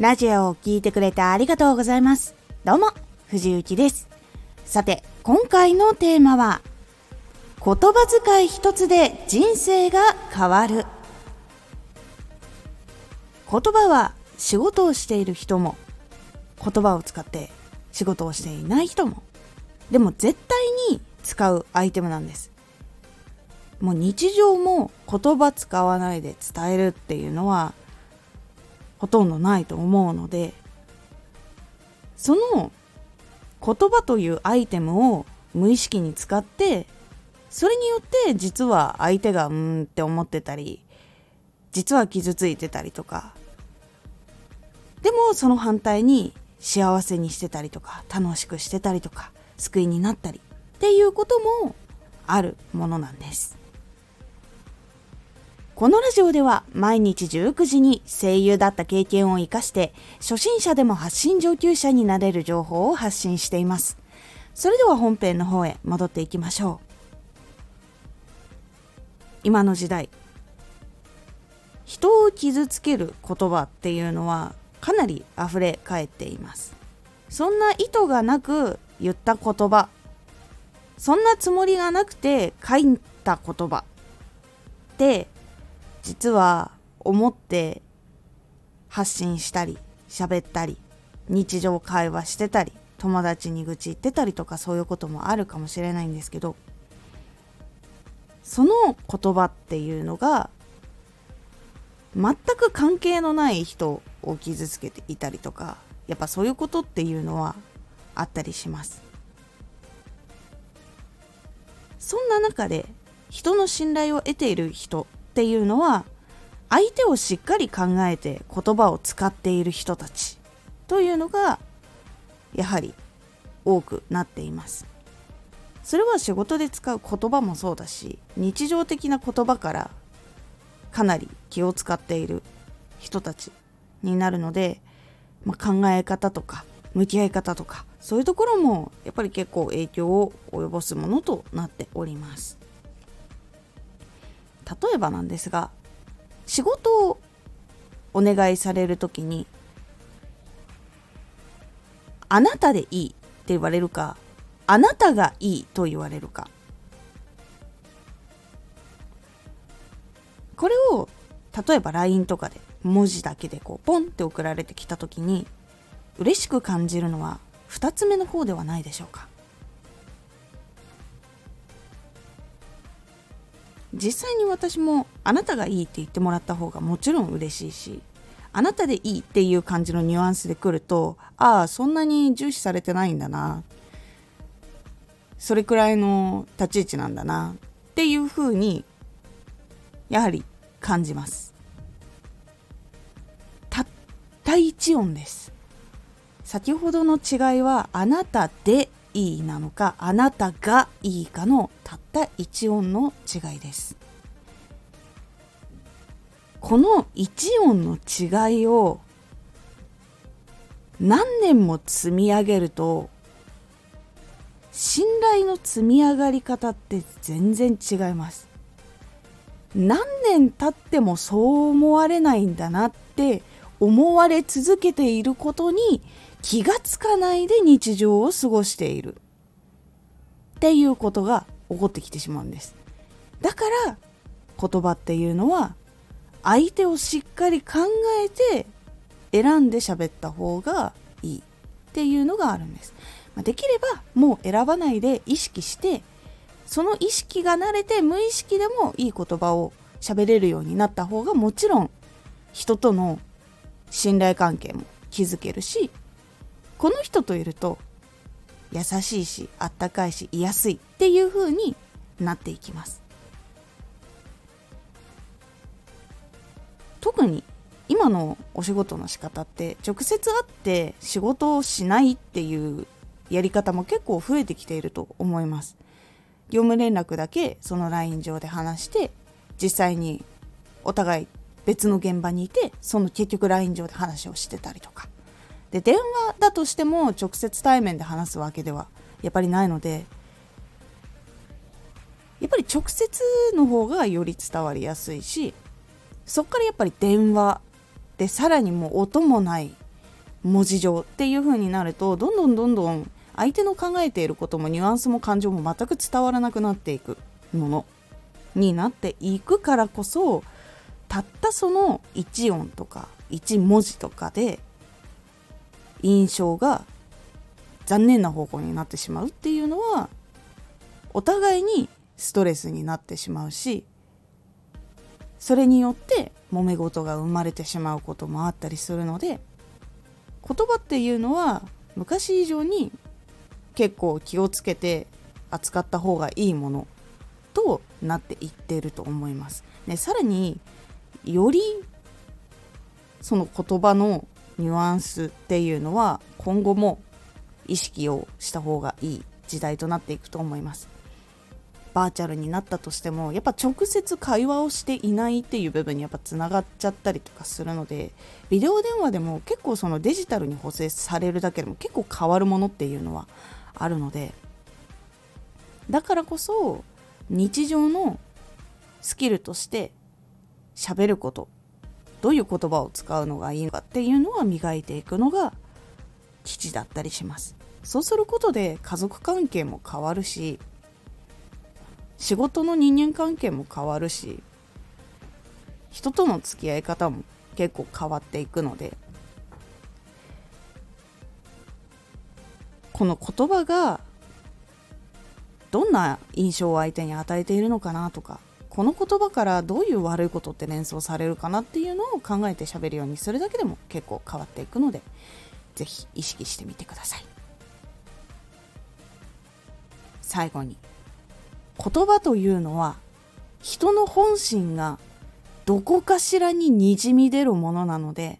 ラジオを聴いてくれてありがとうございます。どうも、藤幸です。さて、今回のテーマは、言葉遣い一つで人生が変わる。言葉は仕事をしている人も、言葉を使って仕事をしていない人も、でも絶対に使うアイテムなんです。もう日常も言葉使わないで伝えるっていうのはほとんどないと思うのでその言葉というアイテムを無意識に使ってそれによって実は相手がうーんって思ってたり実は傷ついてたりとかでもその反対に幸せにしてたりとか楽しくしてたりとか救いになったりっていうこともあるものなんです。このラジオでは毎日19時に声優だった経験を活かして初心者でも発信上級者になれる情報を発信しています。それでは本編の方へ戻っていきましょう。今の時代人を傷つける言葉っていうのはかなり溢れ返っていますそんな意図がなく言った言葉そんなつもりがなくて書いた言葉って実は思って発信したり喋ったり日常会話してたり友達に愚痴言ってたりとかそういうこともあるかもしれないんですけどその言葉っていうのが全く関係のない人を傷つけていたりとかやっぱそういうことっていうのはあったりします。そんな中で人の信頼を得ている人っていうのは相手をしっかり考えて言葉を使っている人たちというのがやはり多くなっています。それは仕事で使う言葉もそうだし日常的な言葉からかなり気を使っている人たちになるので、まあ、考え方とか向き合い方とかそういうところもやっぱり結構影響を及ぼすものとなっております。例えばなんですが仕事をお願いされる時にあなたでいいって言われるかあなたがいいと言われるか。これを例えば LINE とかで文字だけでこうポンって送られてきた時に嬉しく感じるのは2つ目の方ではないでしょうか。実際に私もあなたがいいって言ってもらった方がもちろん嬉しいしあなたでいいっていう感じのニュアンスで来るとああそんなに重視されてないんだな。それくらいの立ち位置なんだな。っていうふうにやはり感じます。たった一音です。先ほどの違いはあなたでいいなのかあなたがいいかのたった一音の違いです。この一音の違いを何年も積み上げると信頼の積み上がり方って全然違います。何年経ってもそう思われないんだなって思われ続けていることに気がつかないで日常を過ごしている。っていうことが起こってきてしまうんです。だから言葉っていうのは相手をしっかり考えて選んで喋った方がいいっていうのがあるんです、ま、できればもう選ばないで意識してその意識が慣れて無意識でもいい言葉を喋れるようになった方がもちろん人との信頼関係も築けるしこの人といると優しいしあったかいし居やすいっていう風になっていきます。特に今のお仕事の仕方って直接会って仕事をしないっていうやり方も結構増えてきていると思います。業務連絡だけその LINE 上で話して実際にお互い別の現場にいてその結局 LINE 上で話をしてたりとか。で電話だとしても直接対面で話すわけではやっぱりないのでやっぱり直接の方がより伝わりやすいしそっからやっぱり電話でさらにもう音もない文字上っていう風になるとどんどんどんどん相手の考えていることもニュアンスも感情も全く伝わらなくなっていくものになっていくからこそたったその1音とか1文字とかで印象が残念な方向になってしまうっていうのはお互いにストレスになってしまうしそれによって揉め事が生まれてしまうこともあったりするので言葉っていうのは昔以上に結構気をつけて扱った方がいいものとなっていってると思います。でさらによりその言葉のニュアンスっていうのは今後も意識をした方がいい時代となっていくと思います。バーチャルになったとしてもやっぱ直接会話をしていないっていう部分にやっぱつながっちゃったりとかするのでビデオ電話でも結構そのデジタルに補正されるだけでも結構変わるものっていうのはあるのでだからこそ日常のスキルとして喋ること。どういう言葉を使うのがいいのかっていうのは磨いていくのが基地だったりします。そうすることで家族関係も変わるし仕事の人間関係も変わるし人との付き合い方も結構変わっていくのでこの言葉がどんな印象を相手に与えているのかなとかこの言葉からどういう悪いことって連想されるかなっていうのを考えて喋るようにするだけでも結構変わっていくので是非意識してみてください。最後に言葉というのは人の本心がどこかしらににじみ出るものなので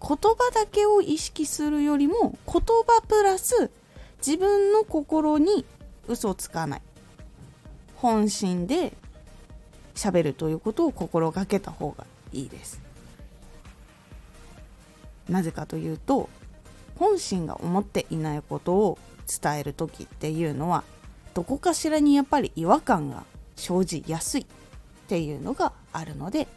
言葉だけを意識するよりも言葉プラス自分の心に嘘をつかない。本心で喋るということを心がけた方がいいです。なぜかというと本心が思っていないことを伝える時っていうのはどこかしらにやっぱり違和感が生じやすいっていうのがあるので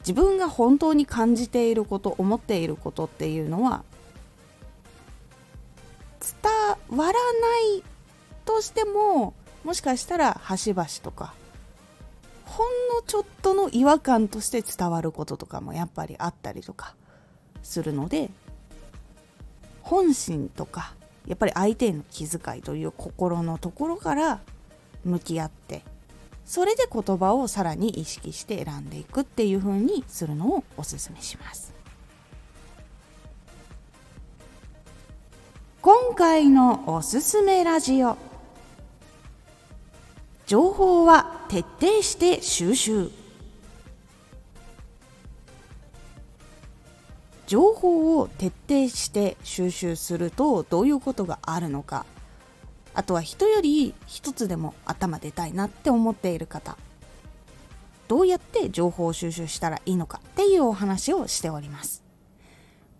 自分が本当に感じていること思っていることっていうのは伝わらないとしてももしかしたら端々とかほんのちょっとの違和感として伝わることとかもやっぱりあったりとかするので本心とかやっぱり相手への気遣いという心のところから向き合ってそれで言葉をさらに意識して選んでいくっていう風にするのをおすすめします。今回のおすすめラジオ。情報は徹底して収集。情報を徹底して収集するとどういうことがあるのか。あとは人より一つでも頭出たいなって思っている方。どうやって情報を収集したらいいのかっていうお話をしております。